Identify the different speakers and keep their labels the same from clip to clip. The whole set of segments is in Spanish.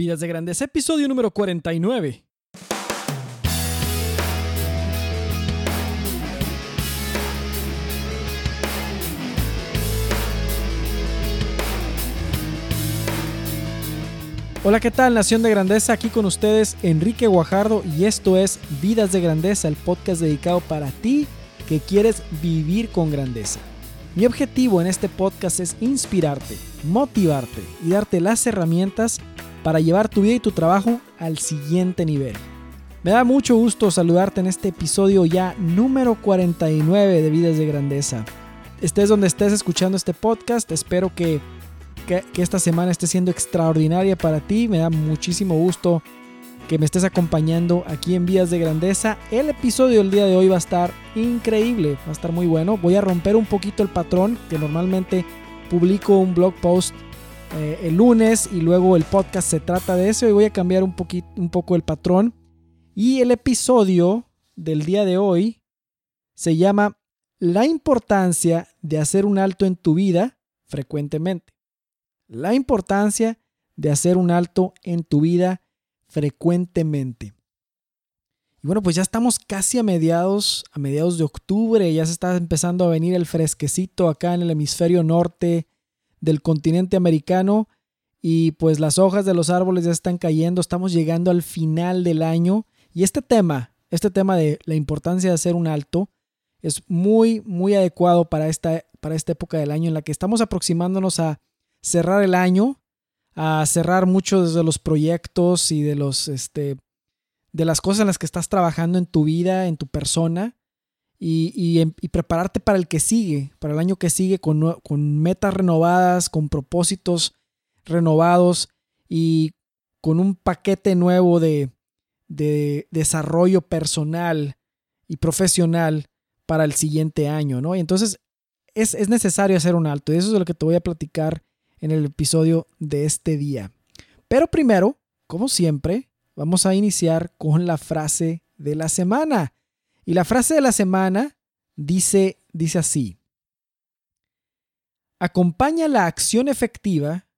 Speaker 1: Vidas de Grandeza, episodio número 49. Hola, ¿qué tal Nación de Grandeza? Aquí con ustedes Enrique Guajardo y esto es Vidas de Grandeza, el podcast dedicado para ti que quieres vivir con grandeza. Mi objetivo en este podcast es inspirarte, motivarte y darte las herramientas para llevar tu vida y tu trabajo al siguiente nivel. Me da mucho gusto saludarte en este episodio ya número 49 de Vidas de Grandeza. Estés donde estés escuchando este podcast, espero que, que, esta semana esté siendo extraordinaria para ti. Me da muchísimo gusto que me estés acompañando aquí en Vías de Grandeza. El episodio del día de hoy va a estar increíble, va a estar muy bueno. Voy a romper un poquito el patrón que normalmente publico un blog post eh, el lunes y luego el podcast se trata de eso y voy a cambiar un, poquito, un poco el patrón. Y el episodio del día de hoy se llama La importancia de hacer un alto en tu vida frecuentemente. La importancia de hacer un alto en tu vida frecuentemente. Y bueno, pues ya estamos casi a mediados, a mediados de octubre, ya se está empezando a venir el fresquecito acá en el hemisferio norte del continente americano y pues las hojas de los árboles ya están cayendo, estamos llegando al final del año. Y este tema, este tema de la importancia de hacer un alto es muy muy adecuado para esta para esta época del año en la que estamos aproximándonos a cerrar el año a cerrar muchos de los proyectos y de los este de las cosas en las que estás trabajando en tu vida, en tu persona y, y, prepararte para el que sigue, para el año que sigue con, metas renovadas, con propósitos renovados y con un paquete nuevo de, de desarrollo personal y profesional para el siguiente año, ¿no? Y entonces es, es necesario hacer un alto y eso es lo que te voy a platicar en el episodio de este día. Pero primero, como siempre, vamos a iniciar con la frase de la semana. Y la frase de la semana dice, dice así. Acompaña la acción efectiva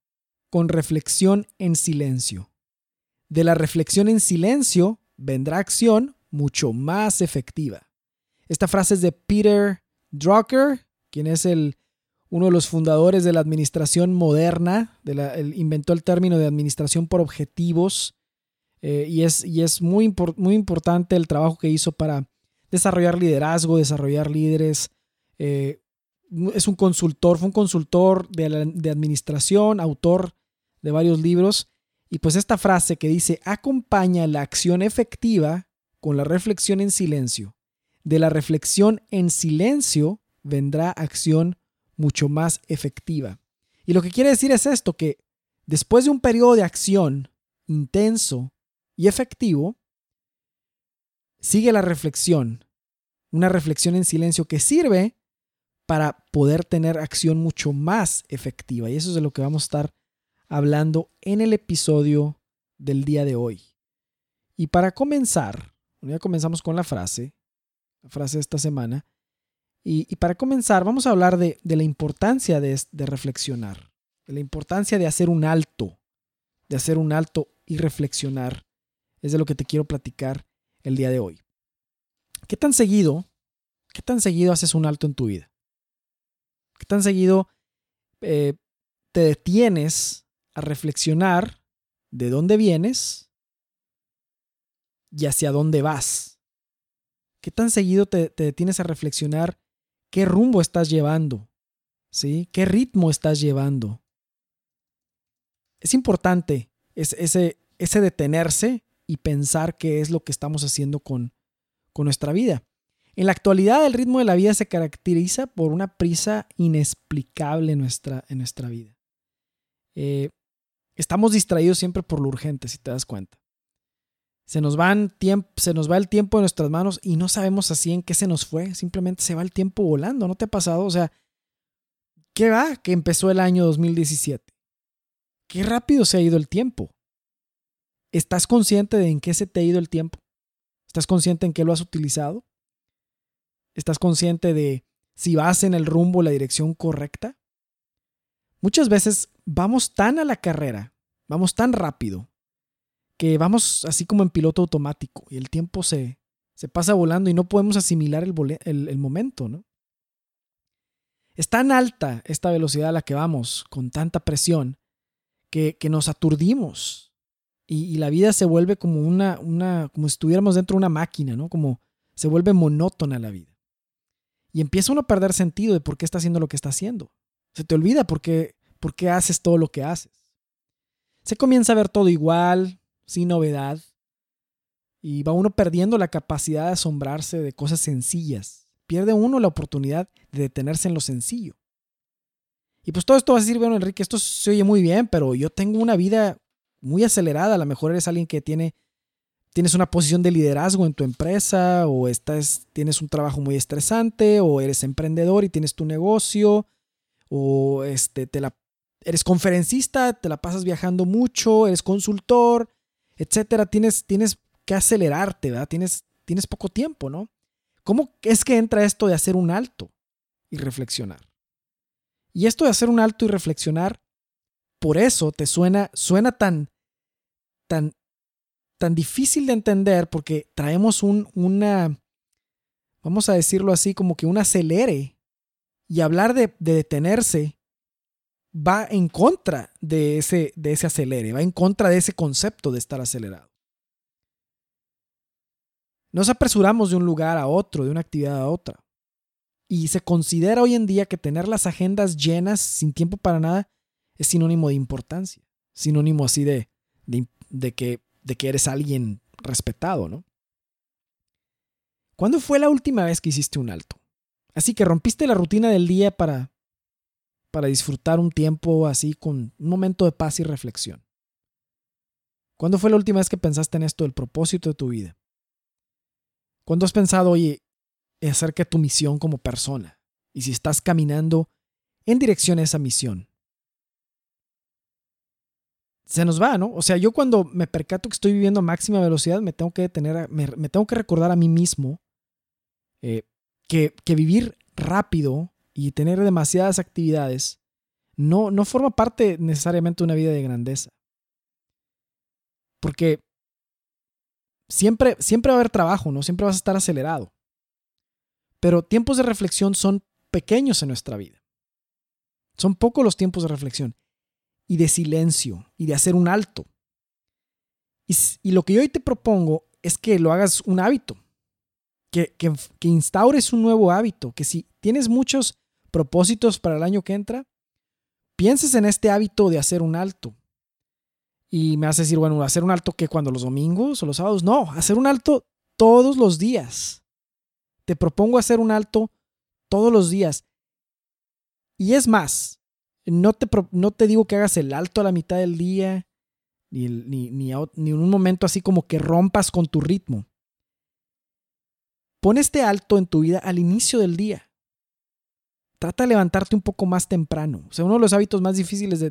Speaker 1: con reflexión en silencio. De la reflexión en silencio vendrá acción mucho más efectiva. Esta frase es de Peter Drucker, quien es el uno de los fundadores de la administración moderna, inventó el término de administración por objetivos, eh, y es, muy importante el trabajo que hizo para desarrollar liderazgo, desarrollar líderes. Eh, es un consultor, fue un consultor de, de administración, autor de varios libros, y pues esta frase que dice, acompaña la acción efectiva con la reflexión en silencio. De la reflexión en silencio vendrá acción mucho más efectiva. Y lo que quiere decir es esto, que después de un periodo de acción intenso y efectivo, sigue la reflexión, una reflexión en silencio que sirve para poder tener acción mucho más efectiva. Y eso es de lo que vamos a estar hablando en el episodio del día de hoy. Y para comenzar, ya comenzamos con la frase, la frase de esta semana, y, para comenzar, vamos a hablar de, la importancia de, de, reflexionar, de la importancia de hacer un alto, de hacer un alto y reflexionar. Es de lo que te quiero platicar el día de hoy. ¿Qué tan seguido, qué tan seguido haces un alto en tu vida? ¿Qué tan seguido eh, te detienes a reflexionar de dónde vienes y hacia dónde vas? ¿Qué tan seguido te, te detienes a reflexionar qué rumbo estás llevando, ¿sí? ¿Qué ritmo estás llevando? Es importante ese, ese detenerse y pensar qué es lo que estamos haciendo con, con nuestra vida. En la actualidad el ritmo de la vida se caracteriza por una prisa inexplicable en nuestra, en nuestra vida. Eh, estamos distraídos siempre por lo urgente, si te das cuenta. Se nos, van se nos va el tiempo de nuestras manos y no sabemos así en qué se nos fue. Simplemente se va el tiempo volando. ¿No te ha pasado? O sea, ¿qué va? Que empezó el año 2017. Qué rápido se ha ido el tiempo. ¿Estás consciente de en qué se te ha ido el tiempo? ¿Estás consciente en qué lo has utilizado? ¿Estás consciente de si vas en el rumbo, la dirección correcta? Muchas veces vamos tan a la carrera, vamos tan rápido, que vamos así como en piloto automático y el tiempo se, se pasa volando y no podemos asimilar el, momento, ¿no? Es tan alta esta velocidad a la que vamos, con tanta presión, que, que nos aturdimos y, la vida se vuelve como una, una, como si estuviéramos dentro de una máquina, ¿no? Como se vuelve monótona la vida. Y empieza uno a perder sentido de por qué está haciendo lo que está haciendo. Se te olvida por qué, por qué haces todo lo que haces. Se comienza a ver todo igual, sin novedad, y va uno perdiendo la capacidad de asombrarse de cosas sencillas. Pierde uno la oportunidad de detenerse en lo sencillo. Y pues todo esto va a decir, bueno, Enrique, esto se oye muy bien, pero yo tengo una vida muy acelerada. A lo mejor eres alguien que tiene, tienes una posición de liderazgo en tu empresa, o estás, tienes un trabajo muy estresante, o eres emprendedor y tienes tu negocio, o este, te la, eres conferencista, te la pasas viajando mucho, eres consultor, etcétera. Tienes, tienes que acelerarte, ¿verdad? Tienes, tienes poco tiempo, ¿no? ¿Cómo es que entra esto de hacer un alto y reflexionar? Y esto de hacer un alto y reflexionar, por eso te suena, suena tan, tan, tan difícil de entender porque traemos un, una, vamos a decirlo así, como que un acelere y hablar de, de detenerse va en contra de ese, de ese acelere, va en contra de ese concepto de estar acelerado. Nos apresuramos de un lugar a otro, de una actividad a otra. Y se considera hoy en día que tener las agendas llenas sin tiempo para nada es sinónimo de importancia, sinónimo así de, de, que, de que eres alguien respetado, ¿no? ¿Cuándo fue la última vez que hiciste un alto? Así que rompiste la rutina del día para, para disfrutar un tiempo así con un momento de paz y reflexión. ¿Cuándo fue la última vez que pensaste en esto, el propósito de tu vida? ¿Cuándo has pensado, oye, acerca de tu misión como persona? Y si estás caminando en dirección a esa misión. Se nos va, ¿no? O sea, yo cuando me percato que estoy viviendo a máxima velocidad, me tengo que detener, me, tengo que recordar a mí mismo eh, que, que vivir rápido y tener demasiadas actividades no, no forma parte necesariamente de una vida de grandeza. Porque siempre, siempre va a haber trabajo, ¿no? Siempre vas a estar acelerado. Pero tiempos de reflexión son pequeños en nuestra vida. Son pocos los tiempos de reflexión y de silencio y de hacer un alto. Y, lo que yo hoy te propongo es que lo hagas un hábito, que, que, que instaures un nuevo hábito, que si tienes muchos propósitos para el año que entra, pienses en este hábito de hacer un alto y me hace decir, bueno, hacer un alto que cuando los domingos o los sábados, no, hacer un alto todos los días. Te propongo hacer un alto todos los días. Y es más, no te, no te digo que hagas el alto a la mitad del día, ni, ni, ni, ni en un momento así como que rompas con tu ritmo. Pon este alto en tu vida al inicio del día trata de levantarte un poco más temprano. O sea, uno de los hábitos más difíciles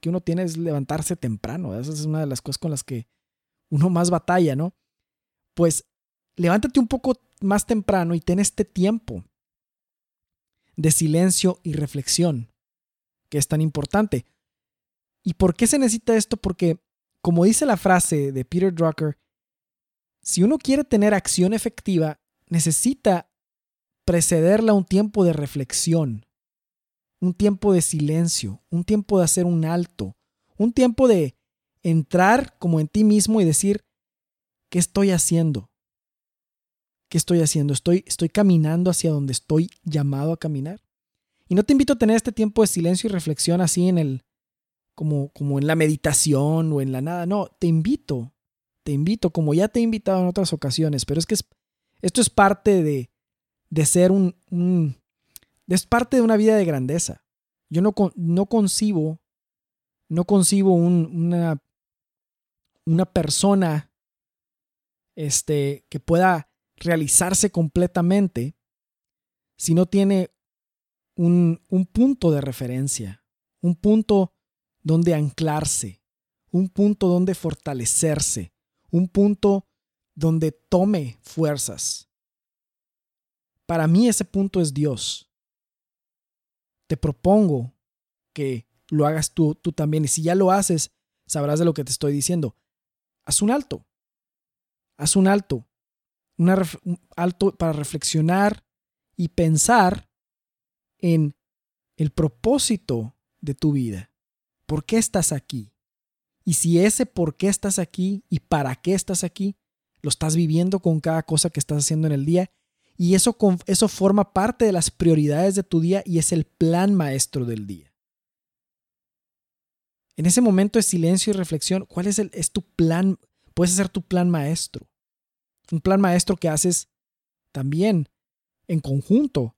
Speaker 1: que uno tiene es levantarse temprano. Esa es una de las cosas con las que uno más batalla, ¿no? Pues levántate un poco más temprano y ten este tiempo de silencio y reflexión, que es tan importante. ¿Y por qué se necesita esto? Porque, como dice la frase de Peter Drucker, si uno quiere tener acción efectiva, necesita precederla un tiempo de reflexión, un tiempo de silencio, un tiempo de hacer un alto, un tiempo de entrar como en ti mismo y decir, ¿qué estoy haciendo? ¿Qué estoy haciendo? ¿Estoy, estoy caminando hacia donde estoy llamado a caminar? Y no te invito a tener este tiempo de silencio y reflexión así en el, como, como en la meditación o en la nada. No, te invito, te invito, como ya te he invitado en otras ocasiones, pero es que esto es parte de, de ser un, es parte de una vida de grandeza. Yo no, no concibo, no concibo una, una persona este, que pueda realizarse completamente si no tiene un, un punto de referencia, un punto donde anclarse, un punto donde fortalecerse, un punto donde tome fuerzas. Para mí ese punto es Dios. Te propongo que lo hagas tú, tú también. Y si ya lo haces, sabrás de lo que te estoy diciendo. haz un alto. Haz un alto. un alto para reflexionar y pensar en el propósito de tu vida. ¿Por qué estás aquí? Y si ese por qué estás aquí y para qué estás aquí, lo estás viviendo con cada cosa que estás haciendo en el día. Y eso, eso forma parte de las prioridades de tu día y es el plan maestro del día. En ese momento de silencio y reflexión, ¿cuál es, el, es tu plan? Puedes hacer tu plan maestro. Un plan maestro que haces también en conjunto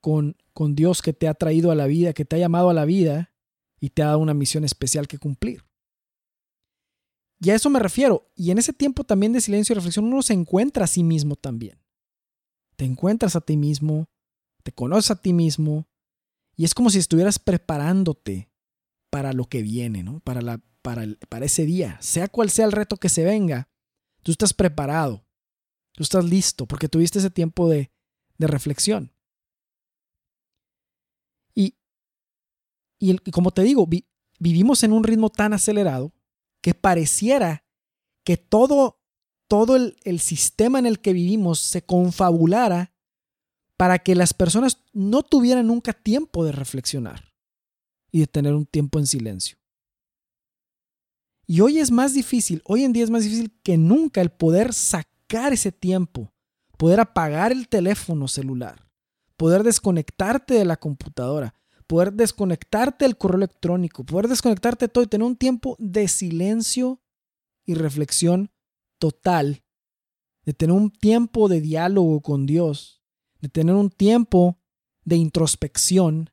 Speaker 1: con, con Dios que te ha traído a la vida, que te ha llamado a la vida y te ha dado una misión especial que cumplir. Y a eso me refiero. Y en ese tiempo también de silencio y reflexión uno se encuentra a sí mismo también. Te encuentras a ti mismo, te conoces a ti mismo y es como si estuvieras preparándote para lo que viene, ¿no? Para, la, para, para ese día. Sea cual sea el reto que se venga, tú estás preparado, tú estás listo porque tuviste ese tiempo de, de reflexión. Y, y, como te digo, vivimos en un ritmo tan acelerado que pareciera que todo, todo el, el sistema en el que vivimos se confabulara para que las personas no tuvieran nunca tiempo de reflexionar y de tener un tiempo en silencio. Y hoy es más difícil, hoy en día es más difícil que nunca el poder sacar ese tiempo, poder apagar el teléfono celular, poder desconectarte de la computadora, poder desconectarte del correo electrónico, poder desconectarte de todo y tener un tiempo de silencio y reflexión total, de tener un tiempo de diálogo con Dios, de tener un tiempo de introspección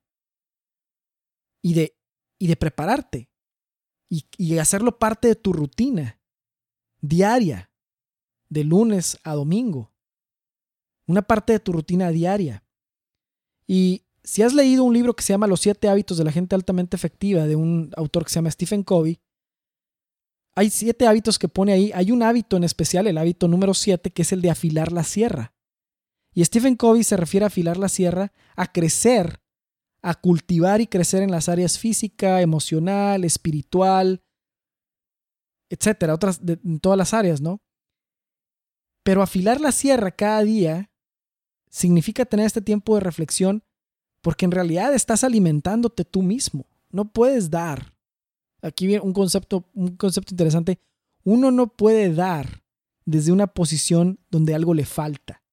Speaker 1: y de, y de prepararte y, y hacerlo parte de tu rutina diaria, de lunes a domingo, una parte de tu rutina diaria. Y si has leído un libro que se llama Los siete hábitos de la gente altamente efectiva de un autor que se llama Stephen Covey, hay siete hábitos que pone ahí. Hay un hábito en especial, el hábito número siete, que es el de afilar la sierra. Y Stephen Covey se refiere a afilar la sierra, a crecer, a cultivar y crecer en las áreas física, emocional, espiritual, etcétera, otras, en todas las áreas, ¿no? Pero afilar la sierra cada día significa tener este tiempo de reflexión porque en realidad estás alimentándote tú mismo. No puedes dar. Aquí viene un concepto, un concepto interesante. Uno no puede dar desde una posición donde algo le falta.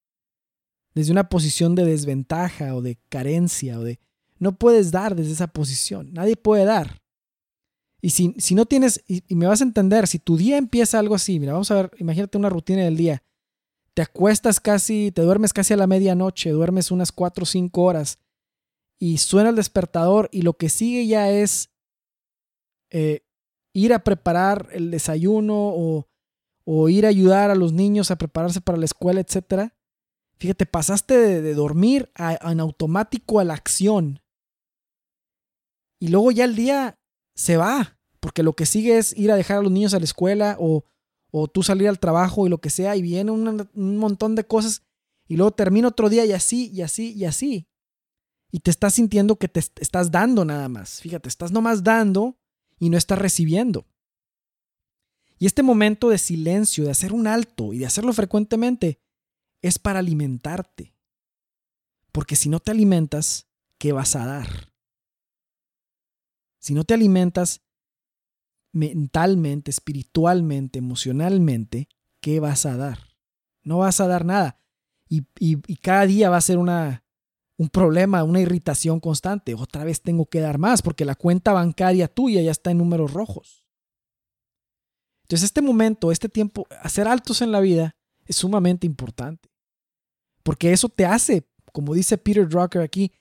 Speaker 1: Desde una posición de desventaja o de carencia o de... No puedes dar desde esa posición. Nadie puede dar. Y si, si no tienes, y, me vas a entender, si tu día empieza algo así, mira, vamos a ver, imagínate una rutina del día. Te acuestas casi, te duermes casi a la medianoche, duermes unas 4 o 5 horas y suena el despertador y lo que sigue ya es eh, ir a preparar el desayuno o, o, ir a ayudar a los niños a prepararse para la escuela, etc. Fíjate, pasaste de, dormir en automático a la acción. Y luego ya el día se va, porque lo que sigue es ir a dejar a los niños a la escuela o, o tú salir al trabajo y lo que sea, y viene un, un montón de cosas, y luego termina otro día y así, y así, y así y te estás sintiendo que te estás dando nada más. Fíjate, estás nomás dando y no estás recibiendo. Y este momento de silencio, de hacer un alto y de hacerlo frecuentemente, es para alimentarte. Porque si no te alimentas, ¿qué vas a dar? Si no te alimentas mentalmente, espiritualmente, emocionalmente, ¿qué vas a dar? No vas a dar nada. Y, y, y cada día va a ser una, un problema, una irritación constante. Otra vez tengo que dar más porque la cuenta bancaria tuya ya está en números rojos. Entonces este momento, este tiempo, hacer altos en la vida es sumamente importante. Porque eso te hace, como dice Peter Drucker aquí,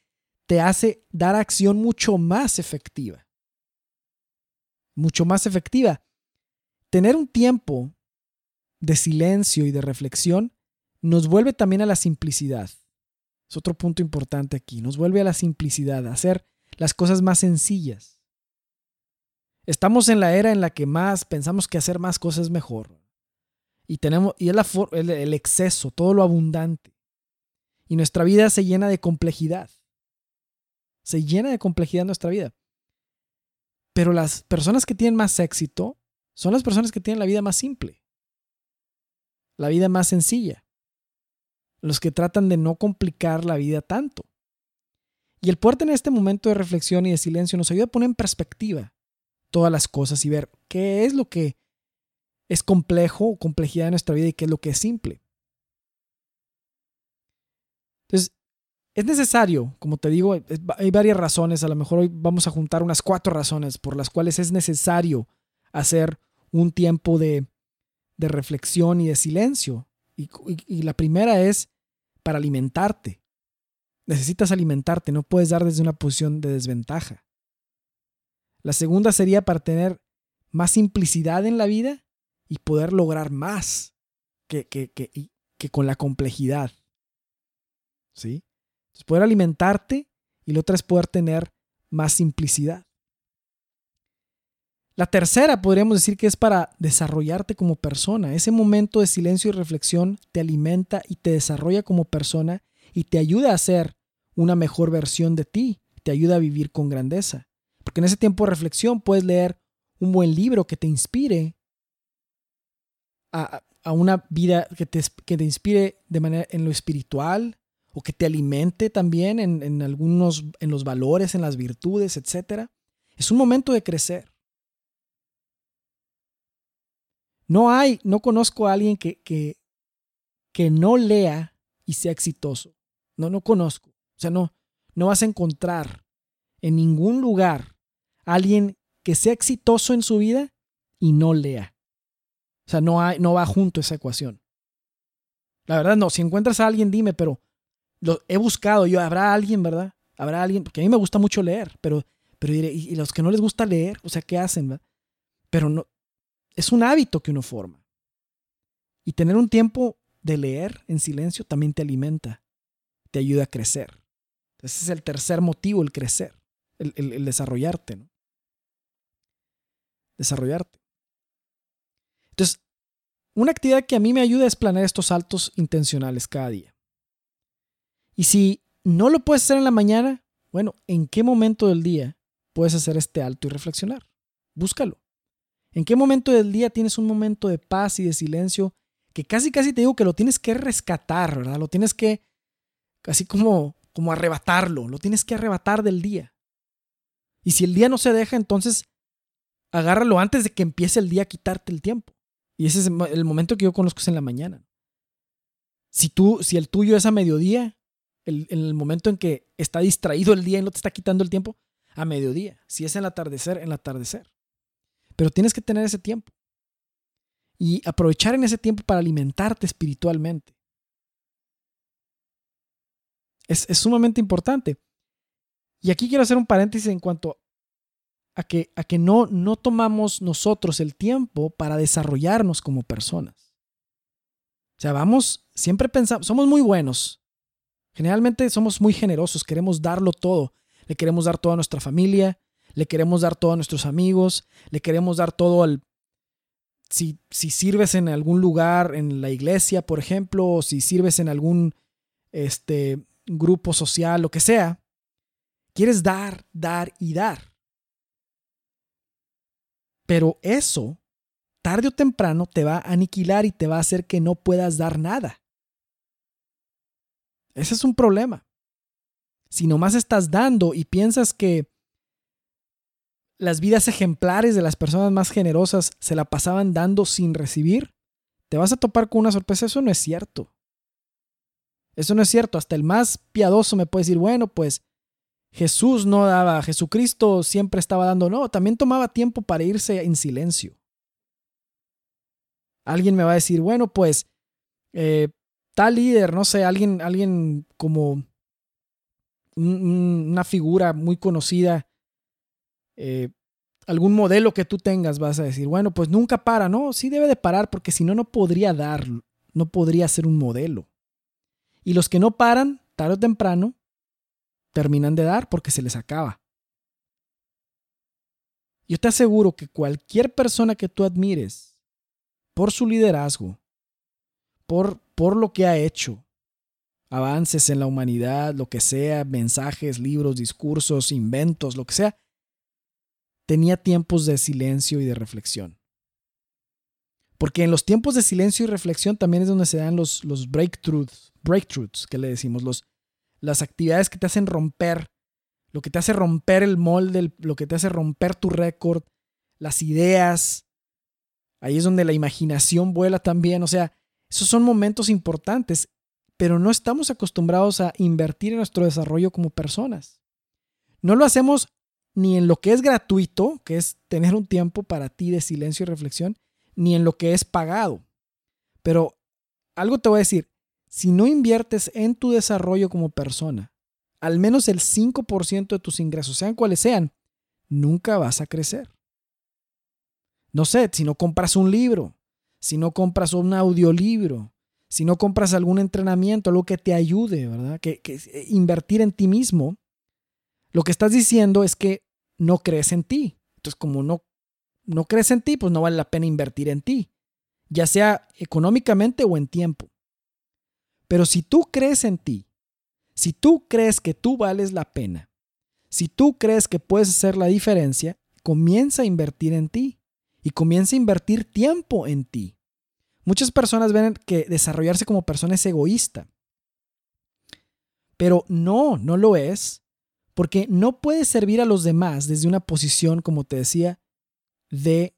Speaker 1: te hace dar acción mucho más efectiva. Mucho más efectiva. Tener un tiempo de silencio y de reflexión nos vuelve también a la simplicidad. Es otro punto importante aquí. Nos vuelve a la simplicidad, a hacer las cosas más sencillas. Estamos en la era en la que más pensamos que hacer más cosas es mejor. Y tenemos y es la, el, el exceso, todo lo abundante. Y nuestra vida se llena de complejidad. Se llena de complejidad nuestra vida. Pero las personas que tienen más éxito son las personas que tienen la vida más simple, la vida más sencilla, los que tratan de no complicar la vida tanto. Y el poder tener este momento de reflexión y de silencio nos ayuda a poner en perspectiva todas las cosas y ver qué es lo que es complejo o complejidad de nuestra vida y qué es lo que es simple. Entonces, es necesario, como te digo, hay varias razones, a lo mejor hoy vamos a juntar unas cuatro razones por las cuales es necesario hacer un tiempo de, reflexión y de silencio. y la primera es para alimentarte. Necesitas alimentarte, no puedes dar desde una posición de desventaja. La segunda sería para tener más simplicidad en la vida y poder lograr más que, que, que, con la complejidad. ¿Sí? Entonces, poder alimentarte y la otra es poder tener más simplicidad. La tercera podríamos decir que es para desarrollarte como persona. Ese momento de silencio y reflexión te alimenta y te desarrolla como persona y te ayuda a ser una mejor versión de ti, te ayuda a vivir con grandeza. Porque en ese tiempo de reflexión puedes leer un buen libro que te inspire a, una vida que te, que te, inspire de manera en lo espiritual o que te alimente también en, en, algunos, en los valores, en las virtudes, etc. Es un momento de crecer. No hay, no conozco a alguien que, que, que no lea y sea exitoso. No, no conozco. O sea, no, no vas a encontrar en ningún lugar a alguien que sea exitoso en su vida y no lea. O sea, no, hay, no va junto esa ecuación. La verdad, no. Si encuentras a alguien, dime, pero lo he buscado. Yo, habrá alguien, ¿verdad? Habrá alguien, porque a mí me gusta mucho leer, pero, pero diré, ¿y los que no les gusta leer? O sea, ¿qué hacen? ¿verdad? Pero no, es un hábito que uno forma. Y tener un tiempo de leer en silencio también te alimenta, te ayuda a crecer. Ese es el tercer motivo, el crecer, el, desarrollarte. ¿no? Desarrollarte. Entonces, una actividad que a mí me ayuda es planear estos saltos intencionales cada día. Y si no lo puedes hacer en la mañana, bueno, ¿en qué momento del día puedes hacer este alto y reflexionar? Búscalo. ¿En qué momento del día tienes un momento de paz y de silencio que casi casi te digo que lo tienes que rescatar, ¿verdad? Lo tienes que casi como como arrebatarlo, lo tienes que arrebatar del día. Y si el día no se deja, entonces agárralo antes de que empiece el día a quitarte el tiempo. Y ese es el momento que yo conozco es en la mañana. Si tú, si el tuyo es a mediodía, el, en el momento en que está distraído el día y no te está quitando el tiempo, a mediodía. Si es en el atardecer, en el atardecer. Pero tienes que tener ese tiempo. Y aprovechar en ese tiempo para alimentarte espiritualmente es, sumamente importante. Y aquí quiero hacer un paréntesis en cuanto a que, a que no, no tomamos nosotros el tiempo para desarrollarnos como personas. O sea, vamos, siempre pensamos, somos muy buenos. Generalmente somos muy generosos, queremos darlo todo. Le queremos dar todo a nuestra familia, le queremos dar todo a nuestros amigos, le queremos dar todo al... Si, si sirves en algún lugar, en la iglesia, por ejemplo, o si sirves en algún este, grupo social, lo que sea, quieres dar, dar y dar. Pero eso, tarde o temprano, te va a aniquilar y te va a hacer que no puedas dar nada. Ese es un problema. Si nomás estás dando y piensas que las vidas ejemplares de las personas más generosas se la pasaban dando sin recibir, te vas a topar con una sorpresa. Eso no es cierto. Eso no es cierto. Hasta el más piadoso me puede decir, bueno, pues Jesús no daba, Jesucristo siempre estaba dando, no, también tomaba tiempo para irse en silencio. Alguien me va a decir, bueno, pues eh, tal líder, no sé, alguien, alguien como una figura muy conocida, eh, algún modelo que tú tengas, vas a decir, bueno, pues nunca para, no, sí debe de parar porque si no, no podría dar, no podría ser un modelo. Y los que no paran, tarde o temprano, terminan de dar porque se les acaba. Yo te aseguro que cualquier persona que tú admires, por su liderazgo, por, por lo que ha hecho, avances en la humanidad, lo que sea, mensajes, libros, discursos, inventos, lo que sea, tenía tiempos de silencio y de reflexión. Porque en los tiempos de silencio y reflexión también es donde se dan los, breakthroughs, breakthroughs, que le decimos, los, las actividades que te hacen romper, lo que te hace romper el molde, lo que te hace romper tu récord, las ideas. Ahí es donde la imaginación vuela también. O sea, esos son momentos importantes, pero no estamos acostumbrados a invertir en nuestro desarrollo como personas. No lo hacemos ni en lo que es gratuito, que es tener un tiempo para ti de silencio y reflexión, ni en lo que es pagado. Pero algo te voy a decir, si no inviertes en tu desarrollo como persona, al menos el 5% de tus ingresos, sean cuales sean, nunca vas a crecer. No sé, si no compras un libro, si no compras un audiolibro, si no compras algún entrenamiento, algo que te ayude, ¿verdad? Que, que eh, invertir en ti mismo, lo que estás diciendo es que no crees en ti. Entonces, como no, no crees en ti, pues no vale la pena invertir en ti, ya sea económicamente o en tiempo. Pero si tú crees en ti, si tú crees que tú vales la pena, si tú crees que puedes hacer la diferencia, comienza a invertir en ti y comienza a invertir tiempo en ti. Muchas personas ven que desarrollarse como persona es egoísta. Pero no, no lo es, porque no puedes servir a los demás desde una posición, como te decía, de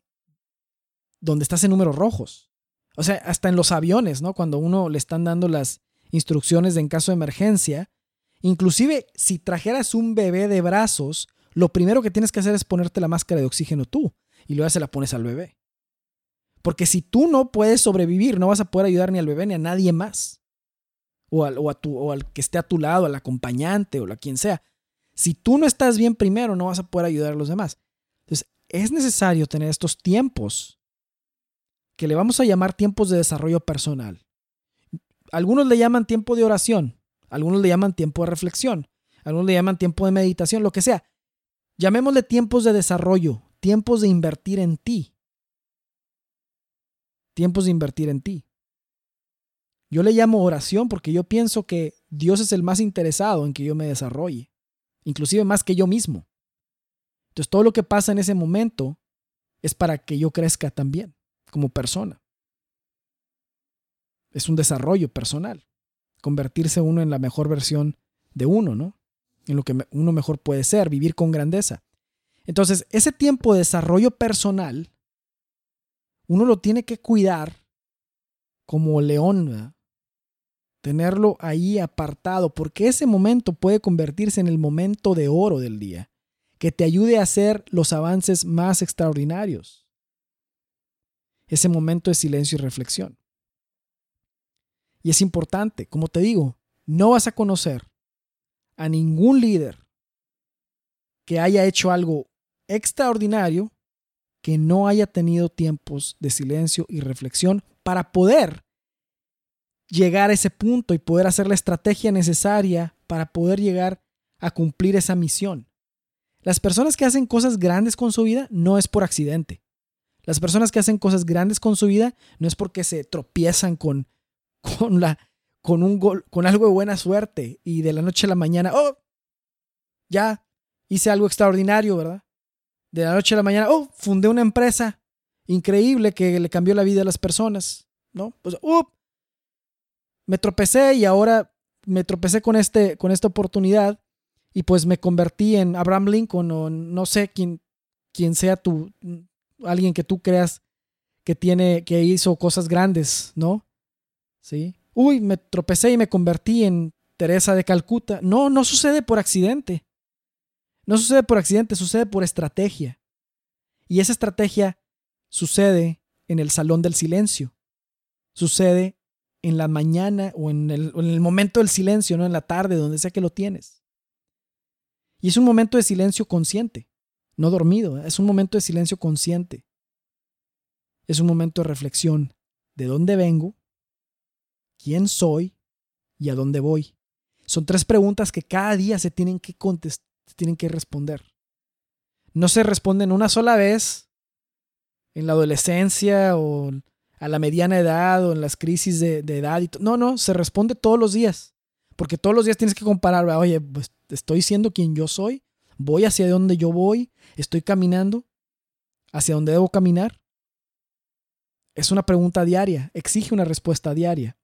Speaker 1: donde estás en números rojos. O sea, hasta en los aviones, ¿no? Cuando uno le están dando las instrucciones de en caso de emergencia, inclusive si trajeras un bebé de brazos, lo primero que tienes que hacer es ponerte la máscara de oxígeno tú y luego se la pones al bebé. Porque si tú no puedes sobrevivir, no vas a poder ayudar ni al bebé ni a nadie más. O al, o a tu, o al que esté a tu lado, al acompañante o a quien sea. Si tú no estás bien primero, no vas a poder ayudar a los demás. Entonces, es necesario tener estos tiempos que le vamos a llamar tiempos de desarrollo personal. Algunos le llaman tiempo de oración, algunos le llaman tiempo de reflexión, algunos le llaman tiempo de meditación, lo que sea. Llamémosle tiempos de desarrollo, tiempos de invertir en ti. Tiempos de invertir en ti. Yo le llamo oración porque yo pienso que Dios es el más interesado en que yo me desarrolle inclusive más que yo mismo. Entonces todo lo que pasa en ese momento es para que yo crezca también como persona. Es un desarrollo personal, convertirse uno en la mejor versión de uno, ¿no? En lo que uno mejor puede ser, vivir con grandeza. Entonces, ese tiempo de desarrollo personal, uno lo tiene que cuidar como león, ¿verdad? Tenerlo ahí apartado, porque ese momento puede convertirse en el momento de oro del día, que te ayude a hacer los avances más extraordinarios. Ese momento de silencio y reflexión. Y es importante, como te digo, no vas a conocer a ningún líder que haya hecho algo extraordinario que no haya tenido tiempos de silencio y reflexión para poder llegar a ese punto y poder hacer la estrategia necesaria para poder llegar a cumplir esa misión. Las personas que hacen cosas grandes con su vida no es por accidente. Las personas que hacen cosas grandes con su vida no es porque se tropiezan con, con, la, con, un gol, con algo de buena suerte y de la noche a la mañana, oh, ya hice algo extraordinario, ¿verdad? De la noche a la mañana, oh, fundé una empresa increíble que le cambió la vida a las personas, ¿no? Pues, oh, me tropecé y ahora me tropecé con, este, con esta oportunidad y pues me convertí en Abraham Lincoln o no sé quién, quién sea tú, alguien que tú creas que tiene, que hizo cosas grandes, ¿no? Sí. Uy, me tropecé y me convertí en Teresa de Calcuta. No, no sucede por accidente. No sucede por accidente, sucede por estrategia. Y esa estrategia sucede en el salón del silencio. Sucede en la mañana o en el, en el momento del silencio, no en la tarde, donde sea que lo tienes. Y es un momento de silencio consciente, no dormido, ¿eh? es un momento de silencio consciente. Es un momento de reflexión de dónde vengo, quién soy y a dónde voy. Son tres preguntas que cada día se tienen que contestar, se tienen que responder. No se responden una sola vez en la adolescencia o a la mediana edad o en las crisis de, edad. Y no, no, se responde todos los días. Porque todos los días tienes que comparar, oye, pues estoy siendo quien yo soy, voy hacia donde yo voy, estoy caminando hacia donde debo caminar. es una pregunta diaria, exige una respuesta diaria.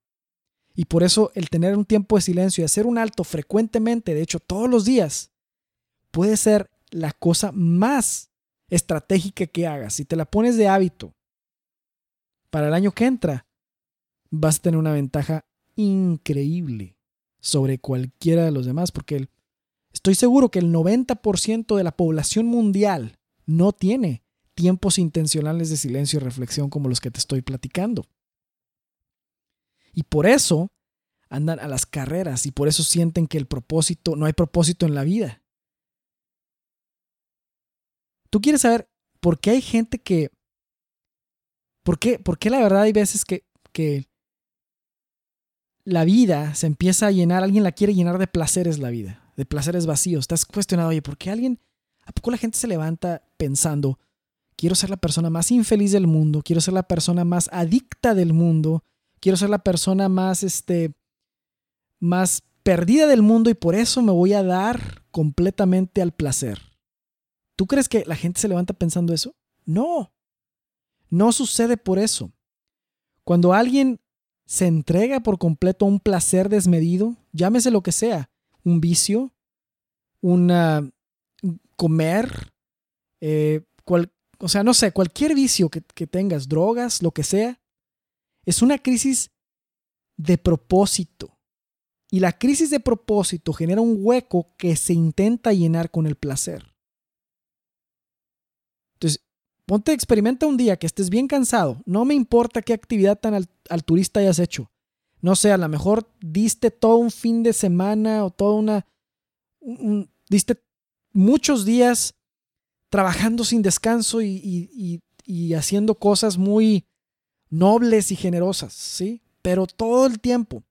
Speaker 1: Y por eso el tener un tiempo de silencio y hacer un alto frecuentemente, de hecho todos los días, puede ser la cosa más estratégica que hagas. Si te la pones de hábito para el año que entra, vas a tener una ventaja increíble sobre cualquiera de los demás, porque estoy seguro que el 90% de la población mundial no tiene tiempos intencionales de silencio y reflexión como los que te estoy platicando. Y por eso andan a las carreras y por eso sienten que el propósito, no hay propósito en la vida. Tú quieres saber por qué hay gente que... ¿Por qué, por qué la verdad hay veces que, que la vida se empieza a llenar, alguien la quiere llenar de placeres la vida, de placeres vacíos? Estás cuestionado, oye, ¿por qué alguien, a poco la gente se levanta pensando, quiero ser la persona más infeliz del mundo, quiero ser la persona más adicta del mundo, quiero ser la persona más, este, más perdida del mundo y por eso me voy a dar completamente al placer. ¿Tú crees que la gente se levanta pensando eso? No, no sucede por eso. Cuando alguien se entrega por completo a un placer desmedido, llámese lo que sea, un vicio, una comer, eh, o sea, no sé, cualquier vicio que, que tengas, drogas, lo que sea, es una crisis de propósito. Y la crisis de propósito genera un hueco que se intenta llenar con el placer. Entonces, ponte, experimenta un día que estés bien cansado. No me importa qué actividad tan alturista hayas hecho. No sé, a lo mejor diste todo un fin de semana o toda una... diste muchos días trabajando sin descanso y, y haciendo cosas muy nobles y generosas, ¿sí? Pero todo el tiempo.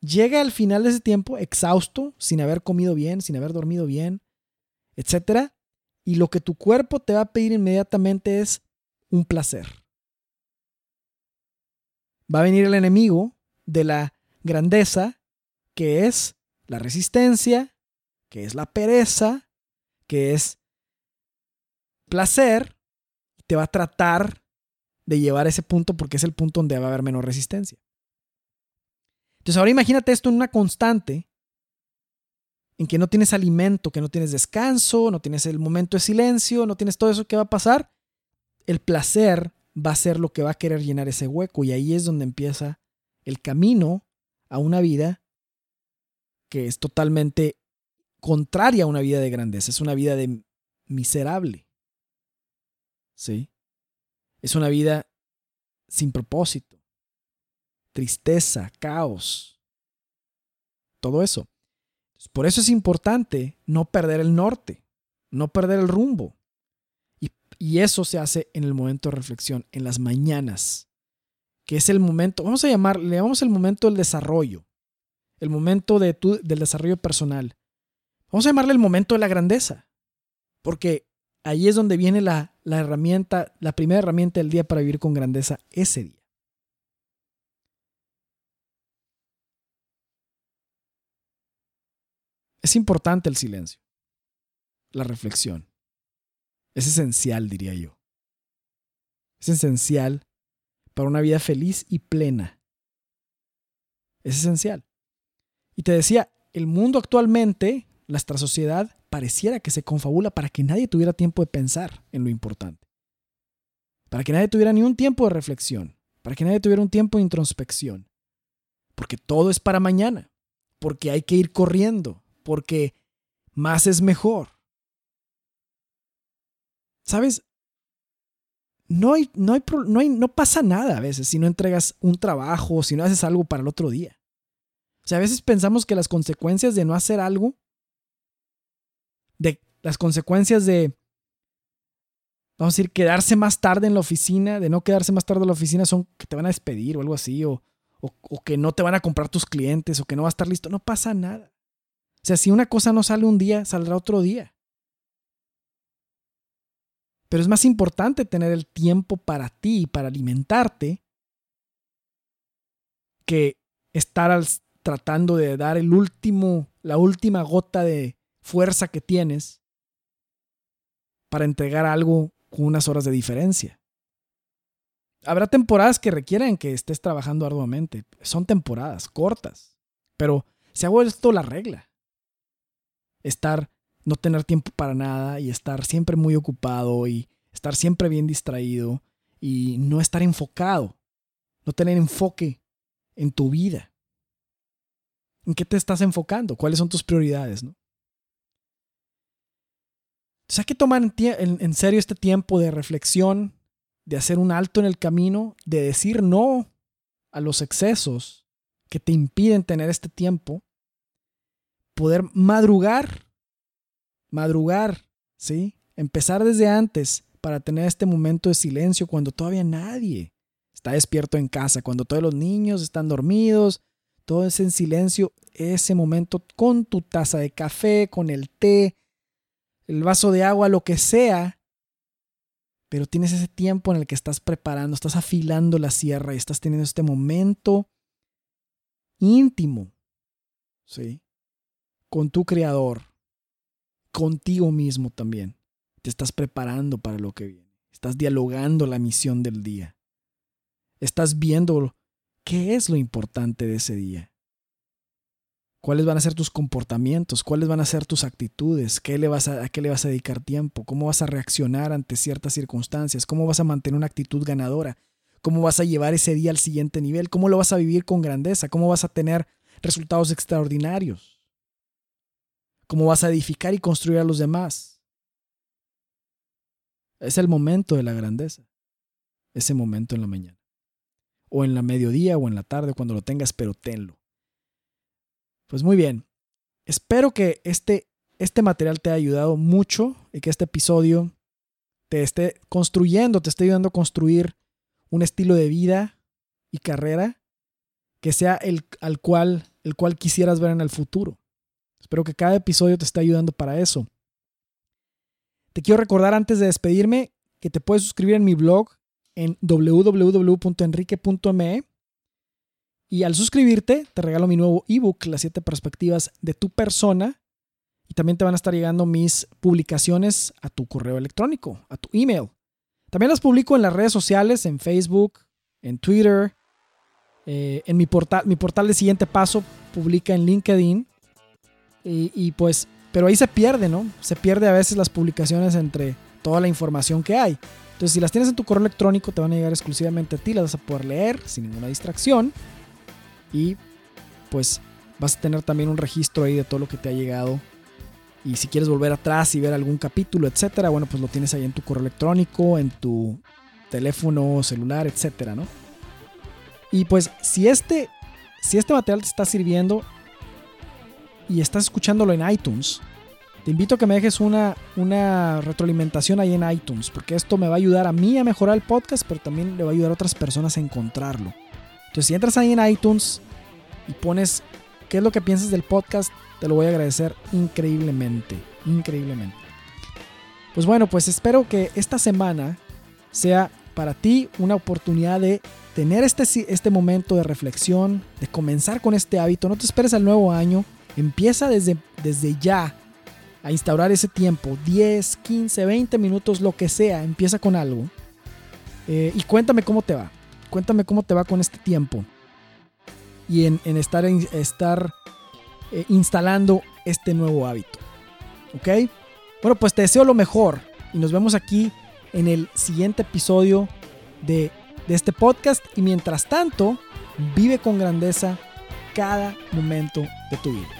Speaker 1: Llega al final de ese tiempo exhausto, sin haber comido bien, sin haber dormido bien, etc. Y lo que tu cuerpo te va a pedir inmediatamente es un placer. Va a venir el enemigo de la grandeza, que es la resistencia, que es la pereza, que es placer, te va a tratar de llevar ese punto porque es el punto donde va a haber menos resistencia. Entonces ahora imagínate esto en una constante en que no tienes alimento, que no tienes descanso, no tienes el momento de silencio, no tienes todo eso que va a pasar. El placer va a ser lo que va a querer llenar ese hueco y ahí es donde empieza el camino a una vida que es totalmente contraria a una vida de grandeza, es una vida de miserable. ¿Sí? Es una vida sin propósito, tristeza, caos, todo eso. Por eso es importante no perder el norte, no perder el rumbo. Y, eso se hace en el momento de reflexión, en las mañanas, que es el momento, vamos a llamarle, le llamamos el momento del desarrollo, el momento de del desarrollo personal. Vamos a llamarle el momento de la grandeza, porque ahí es donde viene la, la herramienta, la primera herramienta del día para vivir con grandeza ese día. Es importante el silencio, la reflexión. Es esencial, diría yo. Es esencial para una vida feliz y plena. Es esencial. Y te decía, el mundo actualmente, nuestra sociedad, pareciera que se confabula para que nadie tuviera tiempo de pensar en lo importante. Para que nadie tuviera ni un tiempo de reflexión. Para que nadie tuviera un tiempo de introspección. Porque todo es para mañana. Porque hay que ir corriendo. Porque más es mejor. ¿Sabes? No, hay, no, hay, no, hay, no pasa nada a veces si no entregas un trabajo o si no haces algo para el otro día. O sea, a veces pensamos que las consecuencias de no hacer algo de las consecuencias de, vamos a decir, quedarse más tarde en la oficina, de no quedarse más tarde en la oficina son que te van a despedir o algo así, o, o, que no te van a comprar tus clientes, o que no va a estar listo. No pasa nada. O sea, si una cosa no sale un día, saldrá otro día. Pero es más importante tener el tiempo para ti, para alimentarte, que estar tratando de dar el último, la última gota de, fuerza que tienes para entregar algo con unas horas de diferencia. Habrá temporadas que requieren que estés trabajando arduamente. Son temporadas cortas, pero se ha vuelto la regla. Estar, no tener tiempo para nada y estar siempre muy ocupado y estar siempre bien distraído y no estar enfocado, no tener enfoque en tu vida. ¿En qué te estás enfocando? ¿Cuáles son tus prioridades? ¿no? Entonces hay que tomar en, serio este tiempo de reflexión, de hacer un alto en el camino, de decir no a los excesos que te impiden tener este tiempo, poder madrugar, madrugar, ¿sí? Empezar desde antes para tener este momento de silencio cuando todavía nadie está despierto en casa, cuando todos los niños están dormidos, todo es en silencio, ese momento con tu taza de café, con el té, el vaso de agua, lo que sea, pero tienes ese tiempo en el que estás preparando, estás afilando la sierra y estás teniendo este momento íntimo, ¿sí? Con tu creador, contigo mismo también. Te estás preparando para lo que viene. Estás dialogando la misión del día. Estás viendo qué es lo importante de ese día. ¿Cuáles van a ser tus comportamientos? ¿Cuáles van a ser tus actitudes? ¿Qué le vas a, qué le vas a dedicar tiempo? ¿Cómo vas a reaccionar ante ciertas circunstancias? ¿Cómo vas a mantener una actitud ganadora? ¿Cómo vas a llevar ese día al siguiente nivel? ¿Cómo lo vas a vivir con grandeza? ¿Cómo vas a tener resultados extraordinarios? ¿Cómo vas a edificar y construir a los demás? Es el momento de la grandeza. Ese momento en la mañana. O en la mediodía o en la tarde, cuando lo tengas, pero tenlo. Pues muy bien. Espero que este, este material te haya ayudado mucho y que este episodio te esté construyendo, te esté ayudando a construir un estilo de vida y carrera que sea el, al cual, el cual quisieras ver en el futuro. Espero que cada episodio te esté ayudando para eso. Te quiero recordar antes de despedirme que te puedes suscribir en mi blog en www.enrique.me y al suscribirte, te regalo mi nuevo ebook, Las siete perspectivas de tu persona. Y también te van a estar llegando mis publicaciones a tu correo electrónico, a tu email. También las publico en las redes sociales, en Facebook, en Twitter, eh, en mi portal, mi portal de siguiente paso publica en LinkedIn. Y, pues, pero ahí se pierde, ¿no? Se pierde a veces las publicaciones entre toda la información que hay. Entonces, si las tienes en tu correo electrónico, te van a llegar exclusivamente a ti, las vas a poder leer sin ninguna distracción y pues vas a tener también un registro ahí de todo lo que te ha llegado. Y si quieres volver atrás y ver algún capítulo, etcétera, bueno, pues lo tienes ahí en tu correo electrónico, en tu teléfono celular, etcétera, ¿no? Y pues si este, si este material te está sirviendo y estás escuchándolo en iTunes, te invito a que me dejes una, una retroalimentación ahí en iTunes, porque esto me va a ayudar a mí a mejorar el podcast, pero también le va a ayudar a otras personas a encontrarlo. Entonces, si entras ahí en iTunes y pones qué es lo que piensas del podcast, te lo voy a agradecer increíblemente, increíblemente. Pues bueno, pues espero que esta semana sea para ti una oportunidad de tener este, este momento de reflexión, de comenzar con este hábito. No te esperes al nuevo año, empieza desde, desde ya a instaurar ese tiempo, 10, 15, 20 minutos, lo que sea, empieza con algo. Eh, y cuéntame cómo te va. Cuéntame cómo te va con este tiempo y en, estar, estar eh, instalando este nuevo hábito. ¿Ok? Bueno, pues te deseo lo mejor y nos vemos aquí en el siguiente episodio de, de este podcast y mientras tanto, vive con grandeza cada momento de tu vida.